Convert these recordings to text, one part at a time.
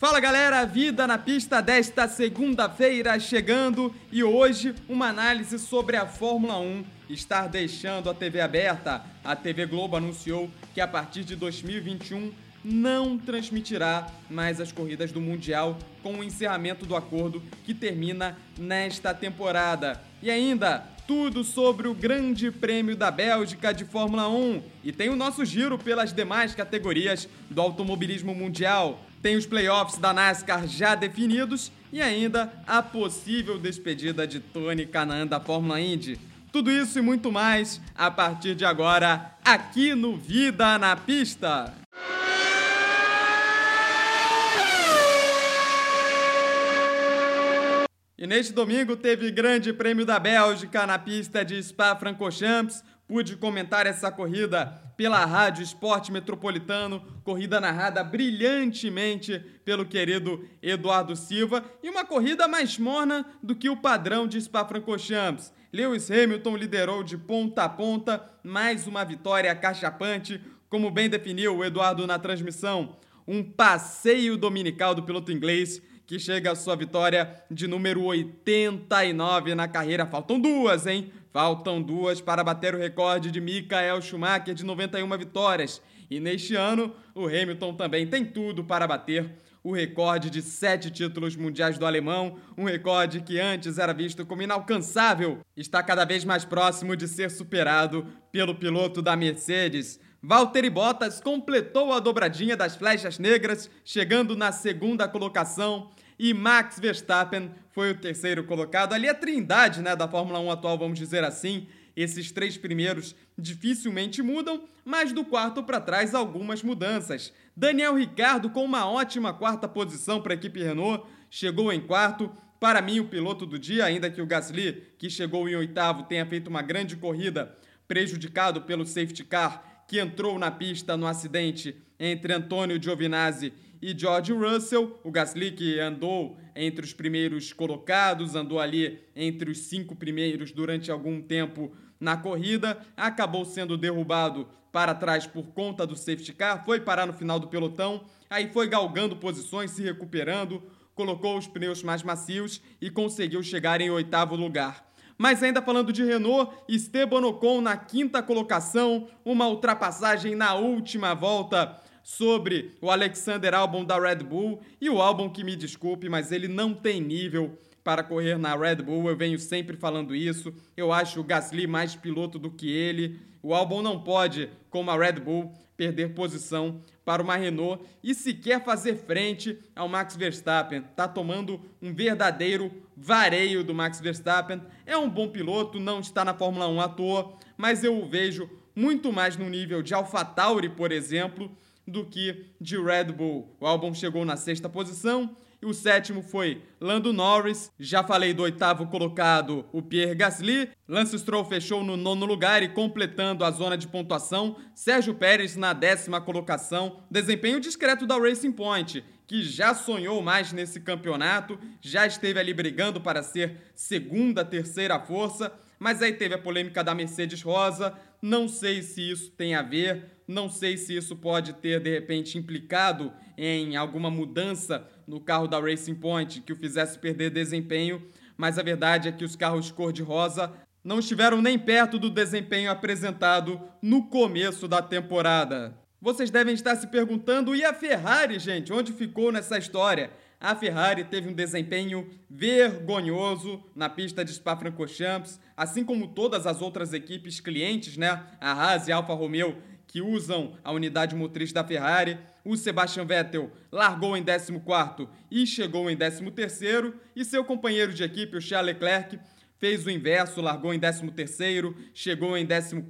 Fala galera, vida na pista desta segunda-feira chegando e hoje uma análise sobre a Fórmula 1 estar deixando a TV aberta. A TV Globo anunciou que a partir de 2021 não transmitirá mais as corridas do Mundial com o encerramento do acordo que termina nesta temporada. E ainda, tudo sobre o Grande Prêmio da Bélgica de Fórmula 1 e tem o nosso giro pelas demais categorias do automobilismo mundial. Tem os playoffs da NASCAR já definidos e ainda a possível despedida de Tony Kanaan da Fórmula Indy. Tudo isso e muito mais a partir de agora, aqui no Vida na Pista. E neste domingo teve Grande Prêmio da Bélgica na pista de Spa-Francorchamps. Pude comentar essa corrida pela Rádio Esporte Metropolitano, corrida narrada brilhantemente pelo querido Eduardo Silva e uma corrida mais morna do que o padrão de Spa-Francorchamps. Lewis Hamilton liderou de ponta a ponta, mais uma vitória cachapante, como bem definiu o Eduardo na transmissão. Um passeio dominical do piloto inglês que chega à sua vitória de número 89 na carreira. Faltam duas, hein? Faltam duas para bater o recorde de Michael Schumacher de 91 vitórias. E neste ano, o Hamilton também tem tudo para bater o recorde de sete títulos mundiais do alemão, um recorde que antes era visto como inalcançável, está cada vez mais próximo de ser superado pelo piloto da Mercedes. Valtteri Bottas completou a dobradinha das flechas negras, chegando na segunda colocação e Max Verstappen foi o terceiro colocado. Ali a trindade né, da Fórmula 1 atual, vamos dizer assim. Esses três primeiros dificilmente mudam, mas do quarto para trás algumas mudanças. Daniel Ricardo com uma ótima quarta posição para a equipe Renault, chegou em quarto. Para mim, o piloto do dia, ainda que o Gasly, que chegou em oitavo, tenha feito uma grande corrida, prejudicado pelo safety car que entrou na pista no acidente entre Antônio Giovinazzi e George Russell. O Gasly que andou entre os primeiros colocados, andou ali entre os cinco primeiros durante algum tempo na corrida, acabou sendo derrubado para trás por conta do safety car, foi parar no final do pelotão, aí foi galgando posições, se recuperando, colocou os pneus mais macios e conseguiu chegar em oitavo lugar. Mas ainda falando de Renault, Esteban Ocon na quinta colocação, uma ultrapassagem na última volta sobre o Alexander Albon da Red Bull e o Albon que me desculpe, mas ele não tem nível para correr na Red Bull. Eu venho sempre falando isso. Eu acho o Gasly mais piloto do que ele. O Albon não pode, como a Red Bull, perder posição para uma Renault e sequer fazer frente ao Max Verstappen. Tá tomando um verdadeiro vareio do Max Verstappen. É um bom piloto, não está na Fórmula 1 à toa, mas eu o vejo muito mais no nível de AlphaTauri, por exemplo, do que de Red Bull. O álbum chegou na sexta posição e o sétimo foi Lando Norris. Já falei do oitavo colocado, o Pierre Gasly. Lance Stroll fechou no nono lugar e completando a zona de pontuação, Sérgio Pérez na décima colocação. Desempenho discreto da Racing Point, que já sonhou mais nesse campeonato, já esteve ali brigando para ser segunda, terceira força, mas aí teve a polêmica da Mercedes Rosa. Não sei se isso tem a ver não sei se isso pode ter, de repente, implicado em alguma mudança no carro da Racing Point que o fizesse perder desempenho, mas a verdade é que os carros cor-de-rosa não estiveram nem perto do desempenho apresentado no começo da temporada. Vocês devem estar se perguntando, e a Ferrari, gente? Onde ficou nessa história? A Ferrari teve um desempenho vergonhoso na pista de Spa-Francorchamps, assim como todas as outras equipes clientes, né? A Haas e a Alfa Romeo que usam a unidade motriz da Ferrari. O Sebastian Vettel largou em 14 e chegou em 13 e seu companheiro de equipe, o Charles Leclerc, fez o inverso, largou em 13 chegou em 14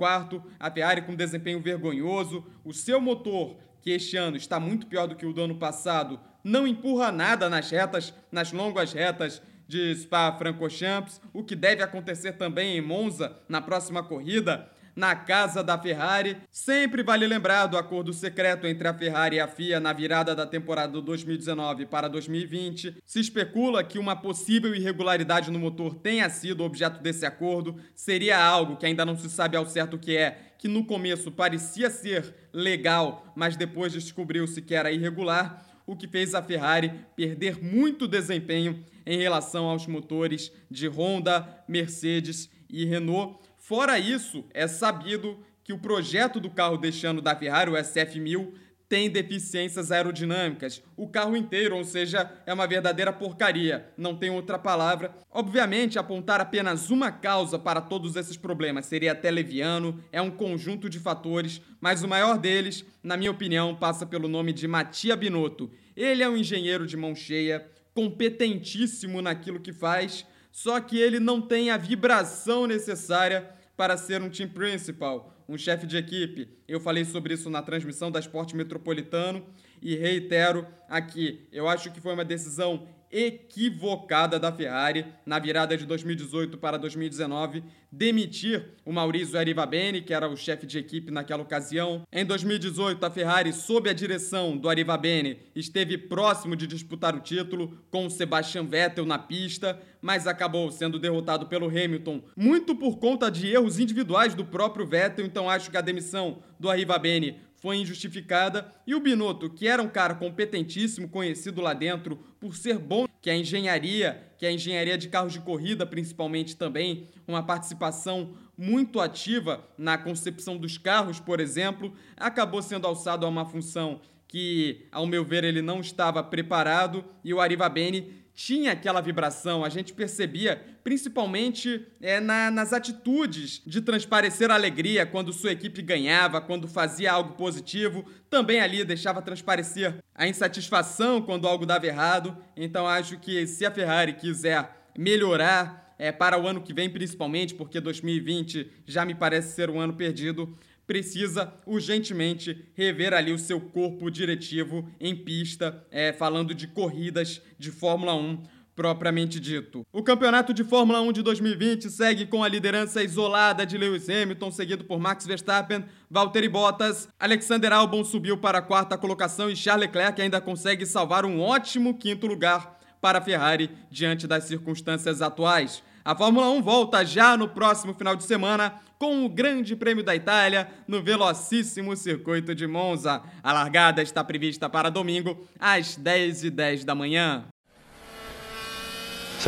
a Ferrari com desempenho vergonhoso. O seu motor, que este ano está muito pior do que o do ano passado, não empurra nada nas retas, nas longas retas de Spa-Francorchamps, o que deve acontecer também em Monza na próxima corrida na casa da Ferrari. Sempre vale lembrar do acordo secreto entre a Ferrari e a FIA na virada da temporada 2019 para 2020. Se especula que uma possível irregularidade no motor tenha sido objeto desse acordo. Seria algo que ainda não se sabe ao certo o que é, que no começo parecia ser legal, mas depois descobriu-se que era irregular. o que fez a Ferrari perder muito desempenho em relação aos motores de Honda, Mercedes e Renault. Fora isso, é sabido que o projeto do carro deste ano da Ferrari, o SF1000, tem deficiências aerodinâmicas. O carro inteiro, ou seja, é uma verdadeira porcaria, não tem outra palavra. Obviamente, apontar apenas uma causa para todos esses problemas seria até leviano, é um conjunto de fatores, mas o maior deles, na minha opinião, passa pelo nome de Mattia Binotto. Ele é um engenheiro de mão cheia, competentíssimo naquilo que faz, só que ele não tem a vibração necessária para ser um team principal, um chefe de equipe. Eu falei sobre isso na transmissão da Esporte Metropolitano e reitero aqui. Eu acho que foi uma decisão equivocada da Ferrari na virada de 2018 para 2019 demitir o Maurizio Arrivabene, que era o chefe de equipe naquela ocasião. Em 2018, a Ferrari, sob a direção do Arrivabene, esteve próximo de disputar o título com o Sebastian Vettel na pista, mas acabou sendo derrotado pelo Hamilton, muito por conta de erros individuais do próprio Vettel, então acho que a demissão do Arrivabene foi injustificada e o Binotto, que era um cara competentíssimo, conhecido lá dentro por ser bom, que a engenharia, que a engenharia de carros de corrida principalmente também, uma participação muito ativa na concepção dos carros, por exemplo, acabou sendo alçado a uma função que, ao meu ver, ele não estava preparado e o Ariva Bene tinha aquela vibração, a gente percebia, principalmente é, na, nas atitudes de transparecer alegria quando sua equipe ganhava, quando fazia algo positivo, também ali deixava transparecer a insatisfação quando algo dava errado. Então acho que se a Ferrari quiser melhorar é, para o ano que vem, principalmente, porque 2020 já me parece ser um ano perdido, precisa urgentemente rever ali o seu corpo diretivo em pista, é, falando de corridas de Fórmula 1 propriamente dito. O campeonato de Fórmula 1 de 2020 segue com a liderança isolada de Lewis Hamilton, seguido por Max Verstappen, Valtteri Bottas, Alexander Albon subiu para a quarta colocação e Charles Leclerc ainda consegue salvar um ótimo quinto lugar para a Ferrari diante das circunstâncias atuais. A Fórmula 1 volta já no próximo final de semana com o Grande Prêmio da Itália no velocíssimo circuito de Monza. A largada está prevista para domingo às 10h10 da manhã.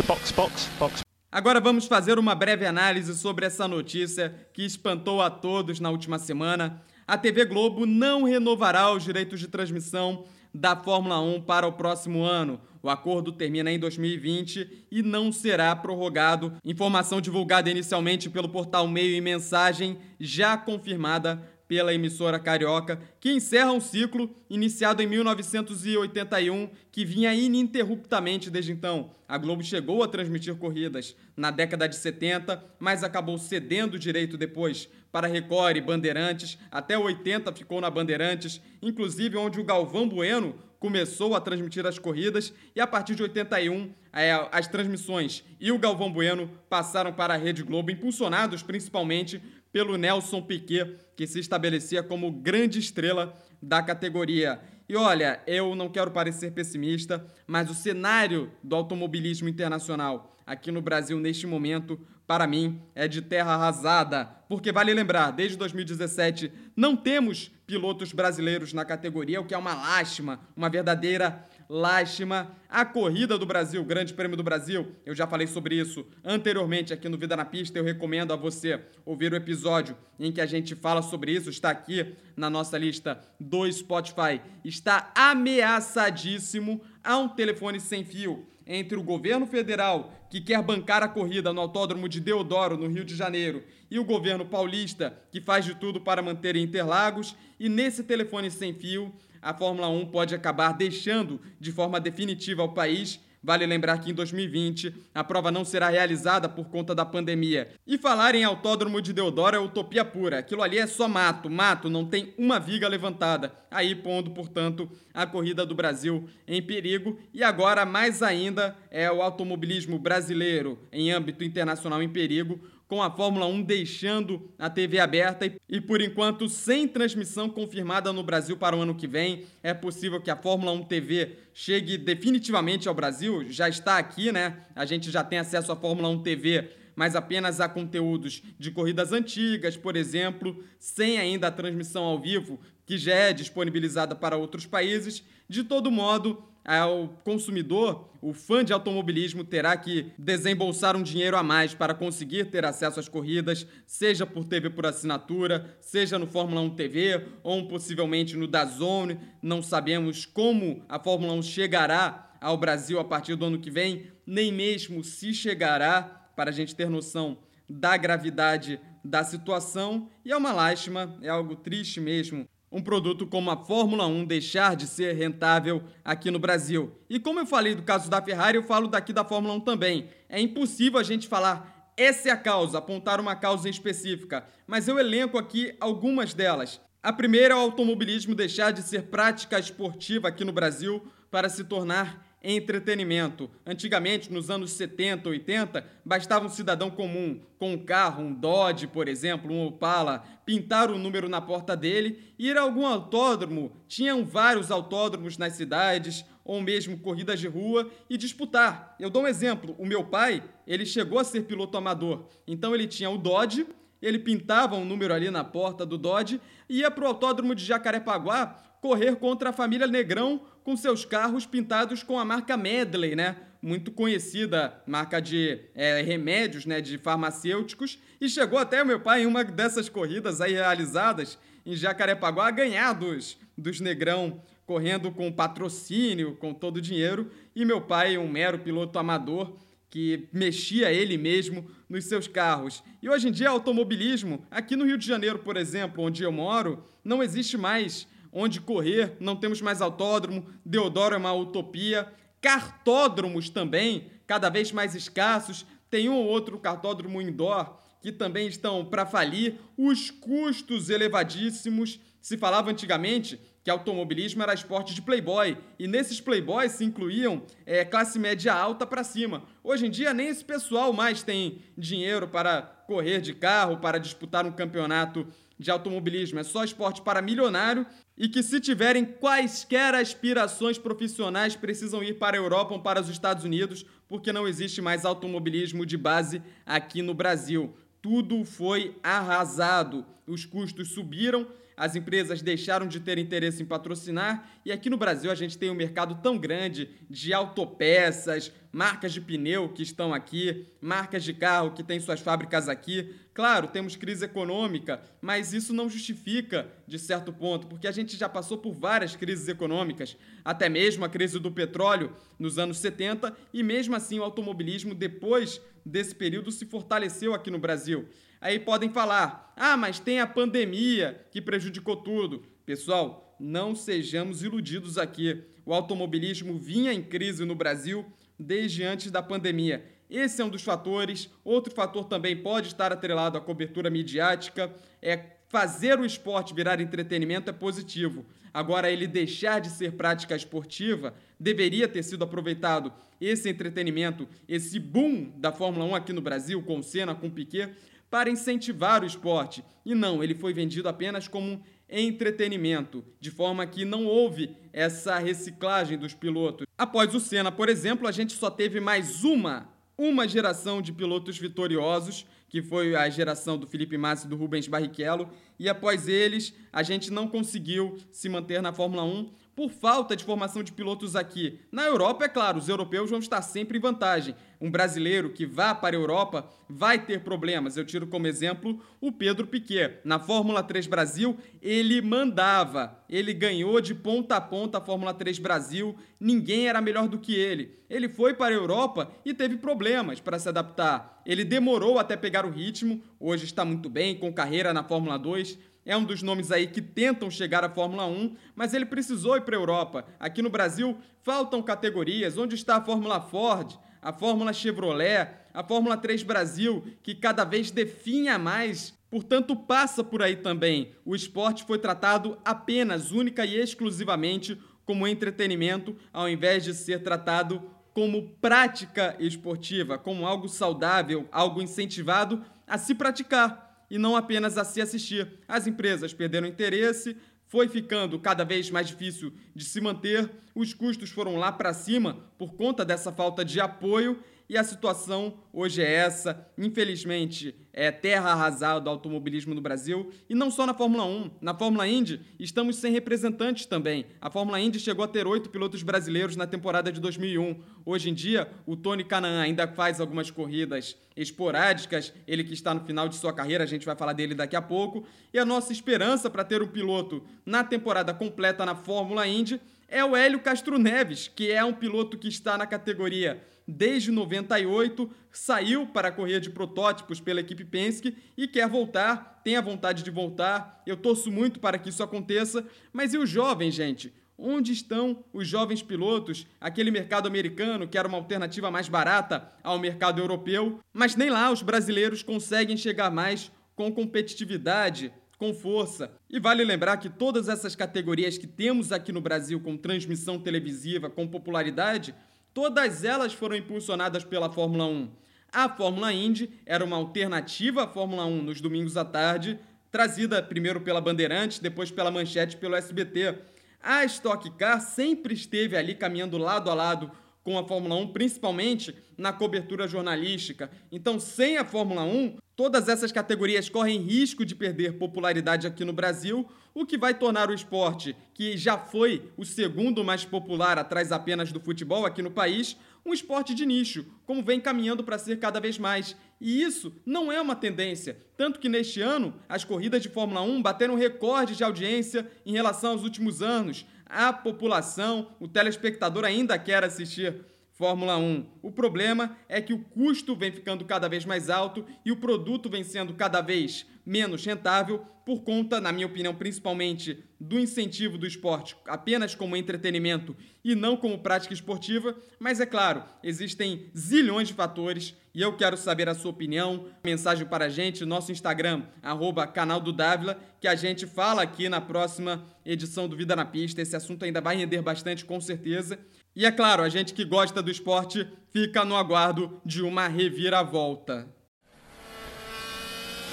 box, box, box. Agora vamos fazer uma breve análise sobre essa notícia que espantou a todos na última semana. A TV Globo não renovará os direitos de transmissão da Fórmula 1 para o próximo ano. O acordo termina em 2020 e não será prorrogado. Informação divulgada inicialmente pelo portal Meio e Mensagem, já confirmada pela emissora carioca, que encerra um ciclo iniciado em 1981 que vinha ininterruptamente desde então. A Globo chegou a transmitir corridas na década de 70, mas acabou cedendo o direito depois para Record e Bandeirantes, até 80 ficou na Bandeirantes, inclusive onde o Galvão Bueno começou a transmitir as corridas e a partir de 81 é, as transmissões e o Galvão Bueno passaram para a Rede Globo, impulsionados principalmente pelo Nelson Piquet, que se estabelecia como grande estrela da categoria. E olha, eu não quero parecer pessimista, mas o cenário do automobilismo internacional aqui no Brasil neste momento, para mim, é de terra arrasada. Porque vale lembrar, desde 2017 não temos pilotos brasileiros na categoria, o que é uma lástima, uma verdadeira lástima. A corrida do Brasil, Grande Prêmio do Brasil, eu já falei sobre isso anteriormente aqui no Vida na Pista. Eu recomendo a você ouvir o episódio em que a gente fala sobre isso. Está aqui na nossa lista do Spotify. Está ameaçadíssimo a um telefone sem fio entre o governo federal, que quer bancar a corrida no Autódromo de Deodoro, no Rio de Janeiro, e o governo paulista, que faz de tudo para manter Interlagos, e nesse telefone sem fio, a Fórmula 1 pode acabar deixando de forma definitiva o país Vale lembrar que em 2020 a prova não será realizada por conta da pandemia. E falar em autódromo de Deodoro é utopia pura. Aquilo ali é só mato, mato, não tem uma viga levantada. Aí pondo, portanto, a corrida do Brasil em perigo. E agora, mais ainda, é o automobilismo brasileiro em âmbito internacional em perigo com a Fórmula 1 deixando a TV aberta e, por enquanto sem transmissão confirmada no Brasil para o ano que vem. É possível que a Fórmula 1 TV chegue definitivamente ao Brasil, já está aqui, né? A gente já tem acesso à Fórmula 1 TV mas apenas a conteúdos de corridas antigas, por exemplo, sem ainda a transmissão ao vivo, que já é disponibilizada para outros países. De todo modo, o consumidor, o fã de automobilismo, terá que desembolsar um dinheiro a mais para conseguir ter acesso às corridas, seja por TV por assinatura, seja no Fórmula 1 TV ou possivelmente no DAZN. Não sabemos como a Fórmula 1 chegará ao Brasil a partir do ano que vem, nem mesmo se chegará, para a gente ter noção da gravidade da situação. E é uma lástima, é algo triste mesmo um produto como a Fórmula 1 deixar de ser rentável aqui no Brasil. E como eu falei do caso da Ferrari, eu falo daqui da Fórmula 1 também. É impossível a gente falar essa é a causa, apontar uma causa específica, mas eu elenco aqui algumas delas. A primeira é o automobilismo deixar de ser prática esportiva aqui no Brasil para se tornar entretenimento. Antigamente, nos anos 70, 80, bastava um cidadão comum com um carro, um Dodge, por exemplo, um Opala, pintar o um número na porta dele, ir a algum autódromo, tinham vários autódromos nas cidades, ou mesmo corridas de rua, e disputar. Eu dou um exemplo, o meu pai, ele chegou a ser piloto amador, então ele tinha o Dodge, ele pintava um número ali na porta do Dodge, ia para o autódromo de Jacarepaguá correr contra a família Negrão com seus carros pintados com a marca Medley, né? Muito conhecida, marca de é, remédios, né? De farmacêuticos. E chegou até meu pai em uma dessas corridas aí realizadas em Jacarepaguá a ganhar dos, dos Negrão correndo com patrocínio, com todo o dinheiro. E meu pai, um mero piloto amador, que mexia ele mesmo nos seus carros. E hoje em dia, automobilismo, aqui no Rio de Janeiro, por exemplo, onde eu moro, não existe mais onde correr, não temos mais autódromo, Deodoro é uma utopia, cartódromos também, cada vez mais escassos, tem um ou outro cartódromo indoor que também estão para falir, os custos elevadíssimos. Se falava antigamente que automobilismo era esporte de playboy, e nesses playboys se incluíam é, classe média alta para cima. Hoje em dia, nem esse pessoal mais tem dinheiro para correr de carro, para disputar um campeonato de automobilismo. É só esporte para milionário e que, se tiverem quaisquer aspirações profissionais, precisam ir para a Europa ou para os Estados Unidos, porque não existe mais automobilismo de base aqui no Brasil. Tudo foi arrasado, os custos subiram as empresas deixaram de ter interesse em patrocinar e aqui no Brasil a gente tem um mercado tão grande de autopeças, marcas de pneu que estão aqui, marcas de carro que têm suas fábricas aqui. Claro, temos crise econômica, mas isso não justifica de certo ponto, porque a gente já passou por várias crises econômicas, até mesmo a crise do petróleo nos anos 70, e mesmo assim o automobilismo depois desse período se fortaleceu aqui no Brasil. Aí podem falar: ah, mas tem a pandemia que prejudicou tudo. Pessoal, não sejamos iludidos aqui. O automobilismo vinha em crise no Brasil desde antes da pandemia. Esse é um dos fatores. Outro fator também pode estar atrelado à cobertura midiática. É fazer o esporte virar entretenimento é positivo. Agora, ele deixar de ser prática esportiva deveria ter sido aproveitado esse entretenimento, esse boom da Fórmula 1 aqui no Brasil, com Senna, com Piquet, para incentivar o esporte. E não, ele foi vendido apenas como entretenimento, de forma que não houve essa reciclagem dos pilotos. Após o Senna, por exemplo, a gente só teve mais uma, uma geração de pilotos vitoriosos, que foi a geração do Felipe Massa e do Rubens Barrichello, e após eles, a gente não conseguiu se manter na Fórmula 1 por falta de formação de pilotos aqui. Na Europa, é claro, os europeus vão estar sempre em vantagem. Um brasileiro que vá para a Europa vai ter problemas. Eu tiro como exemplo o Pedro Piquet. Na Fórmula 3 Brasil, ele mandava. Ele ganhou de ponta a ponta a Fórmula 3 Brasil. Ninguém era melhor do que ele. Ele foi para a Europa e teve problemas para se adaptar. Ele demorou até pegar o ritmo. Hoje está muito bem, com carreira na Fórmula 2 é um dos nomes aí que tentam chegar à Fórmula 1, mas ele precisou ir para a Europa. Aqui no Brasil faltam categorias. Onde está a Fórmula Ford, a Fórmula Chevrolet, a Fórmula 3 Brasil, que cada vez definha mais Portanto, passa por aí também. O esporte foi tratado apenas, única e exclusivamente como entretenimento, ao invés de ser tratado como prática esportiva, como algo saudável, algo incentivado a se praticar e não apenas a se assistir. As empresas perderam interesse, foi ficando cada vez mais difícil de se manter, os custos foram lá para cima por conta dessa falta de apoio e a situação hoje é essa. Infelizmente, é terra arrasada do automobilismo no Brasil e não só na Fórmula 1. Na Fórmula Indy, estamos sem representantes também. A Fórmula Indy chegou a ter oito pilotos brasileiros na temporada de 2001. Hoje em dia, o Tony Canaan ainda faz algumas corridas esporádicas, ele que está no final de sua carreira, a gente vai falar dele daqui a pouco. E a nossa esperança para ter um piloto na temporada completa na Fórmula Indy é o Hélio Castro Neves, que é um piloto que está na categoria desde 98, saiu para a corrida de protótipos pela equipe Penske e quer voltar, tem a vontade de voltar. Eu torço muito para que isso aconteça, mas e os jovens, gente? Onde estão os jovens pilotos? Aquele mercado americano que era uma alternativa mais barata ao mercado europeu, mas nem lá os brasileiros conseguem chegar mais com competitividade, com força. E vale lembrar que todas essas categorias que temos aqui no Brasil com transmissão televisiva, com popularidade, Todas elas foram impulsionadas pela Fórmula 1. A Fórmula Indy era uma alternativa à Fórmula 1 nos domingos à tarde, trazida primeiro pela Bandeirantes, depois pela Manchete pelo SBT. A Stock Car sempre esteve ali caminhando lado a lado com a Fórmula 1, principalmente na cobertura jornalística. Então, sem a Fórmula 1, todas essas categorias correm risco de perder popularidade aqui no Brasil, o que vai tornar o esporte, que já foi o segundo mais popular atrás apenas do futebol aqui no país, um esporte de nicho, como vem caminhando para ser cada vez mais. E isso não é uma tendência, tanto que neste ano as corridas de Fórmula 1 bateram recorde de audiência em relação aos últimos anos a população, o telespectador ainda quer assistir Fórmula 1. O problema é que o custo vem ficando cada vez mais alto e o produto vem sendo cada vez menos rentável por conta, na minha opinião, principalmente do incentivo do esporte apenas como entretenimento e não como prática esportiva, mas é claro, existem zilhões de fatores e eu quero saber a sua opinião. Mensagem para a gente, nosso Instagram, arroba canal do Dávila, que a gente fala aqui na próxima edição do Vida na Pista. Esse assunto ainda vai render bastante, com certeza. E é claro, a gente que gosta do esporte fica no aguardo de uma reviravolta.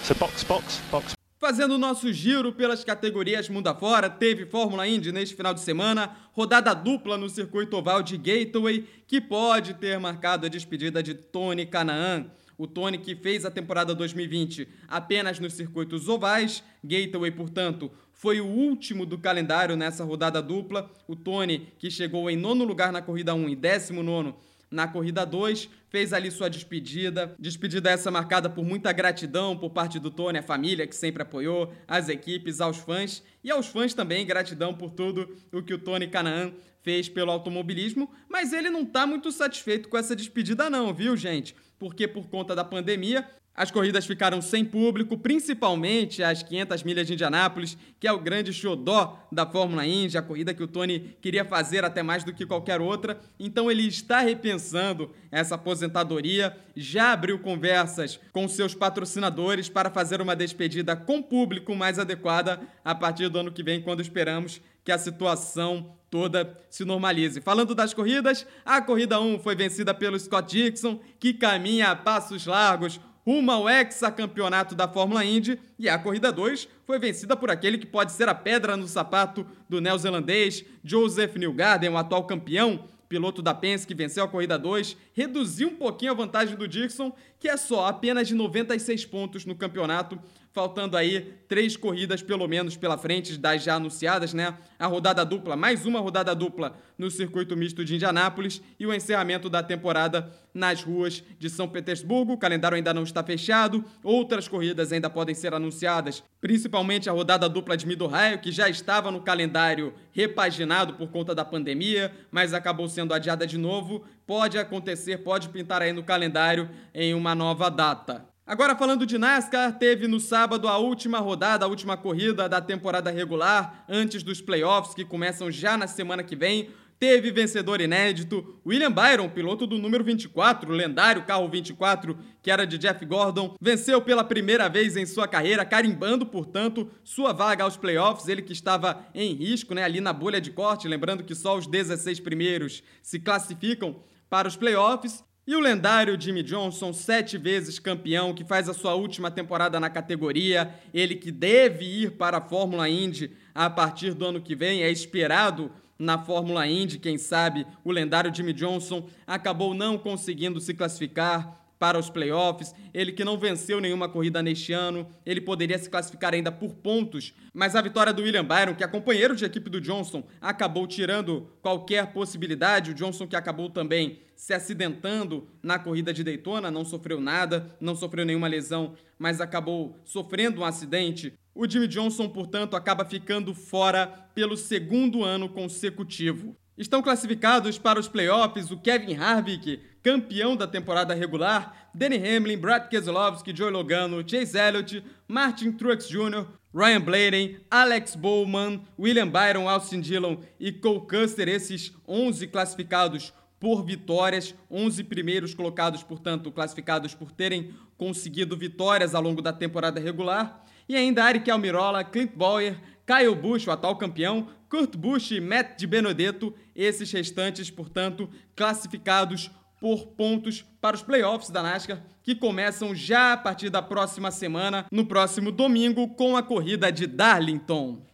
So box, box, box. Fazendo o nosso giro pelas categorias mundo afora, teve Fórmula Indy neste final de semana, rodada dupla no circuito oval de Gateway, que pode ter marcado a despedida de Tony Canaan. O Tony que fez a temporada 2020 apenas nos circuitos ovais, Gateway, portanto, foi o último do calendário nessa rodada dupla. O Tony, que chegou em nono lugar na corrida 1 e décimo nono na corrida 2, fez ali sua despedida. Despedida essa marcada por muita gratidão por parte do Tony, a família que sempre apoiou, as equipes, aos fãs e aos fãs também gratidão por tudo o que o Tony Canaan fez pelo automobilismo, mas ele não está muito satisfeito com essa despedida não, viu, gente? Porque por conta da pandemia, as corridas ficaram sem público, principalmente as 500 milhas de Indianápolis, que é o grande xodó da Fórmula Indy, a corrida que o Tony queria fazer até mais do que qualquer outra. Então ele está repensando essa aposentadoria, já abriu conversas com seus patrocinadores para fazer uma despedida com público mais adequada a partir do ano que vem, quando esperamos que a situação toda se normalize. Falando das corridas, a corrida 1 foi vencida pelo Scott Dixon, que caminha a passos largos rumo ao hexacampeonato da Fórmula Indy e a corrida 2 foi vencida por aquele que pode ser a pedra no sapato do neozelandês Joseph Newgarden, o atual campeão, piloto da Penske que venceu a corrida 2, reduziu um pouquinho a vantagem do Dixon, que é só apenas de 96 pontos no campeonato, faltando aí três corridas pelo menos pela frente das já anunciadas, né? A rodada dupla, mais uma rodada dupla no circuito misto de Indianápolis e o encerramento da temporada nas ruas de São Petersburgo. O calendário ainda não está fechado, outras corridas ainda podem ser anunciadas, principalmente a rodada dupla de Mid-Ohio, que já estava no calendário repaginado por conta da pandemia, mas acabou sendo adiada de novo. Pode acontecer, pode pintar aí no calendário em uma nova data. Agora falando de NASCAR, teve no sábado a última rodada, a última corrida da temporada regular, antes dos playoffs que começam já na semana que vem. Teve vencedor inédito, William Byron, piloto do número 24, lendário carro 24, que era de Jeff Gordon, venceu pela primeira vez em sua carreira, carimbando, portanto, sua vaga aos playoffs, ele que estava em risco, né, ali na bolha de corte, lembrando que só os 16 primeiros se classificam para os playoffs. E o lendário Jimmy Johnson, sete vezes campeão, que faz a sua última temporada na categoria, ele que deve ir para a Fórmula Indy a partir do ano que vem, é esperado na Fórmula Indy, quem sabe o lendário Jimmy Johnson acabou não conseguindo se classificar para os playoffs, ele que não venceu nenhuma corrida neste ano, ele poderia se classificar ainda por pontos, mas a vitória do William Byron, que é companheiro de equipe do Johnson, acabou tirando qualquer possibilidade. O Johnson que acabou também se acidentando na corrida de Daytona, não sofreu nada, não sofreu nenhuma lesão, mas acabou sofrendo um acidente. O Jimmy Johnson, portanto, acaba ficando fora pelo segundo ano consecutivo. Estão classificados para os playoffs o Kevin Harvick, campeão da temporada regular, Danny Hamlin, Brad Keselowski, Joey Logano, Chase Elliott, Martin Truex Jr., Ryan Blaney, Alex Bowman, William Byron, Austin Dillon e Cole Custer, esses 11 classificados por vitórias, 11 primeiros colocados, portanto, classificados por terem conseguido vitórias ao longo da temporada regular, e ainda Eric Almirola, Clint Bowyer, Kyle Busch, o atual campeão, Kurt Busch e Matt de Benedetto, esses restantes, portanto, classificados por pontos para os playoffs da NASCAR, que começam já a partir da próxima semana, no próximo domingo, com a corrida de Darlington.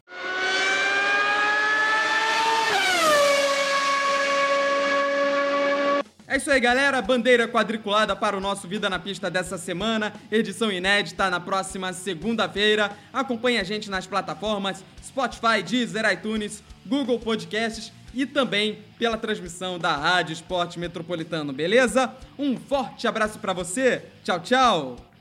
É isso aí, galera. Bandeira quadriculada para o nosso Vida na Pista dessa semana. Edição inédita na próxima segunda-feira. Acompanhe a gente nas plataformas Spotify, Deezer, iTunes, Google Podcasts e também pela transmissão da Rádio Esporte Metropolitano, beleza? Um forte abraço para você. Tchau, tchau.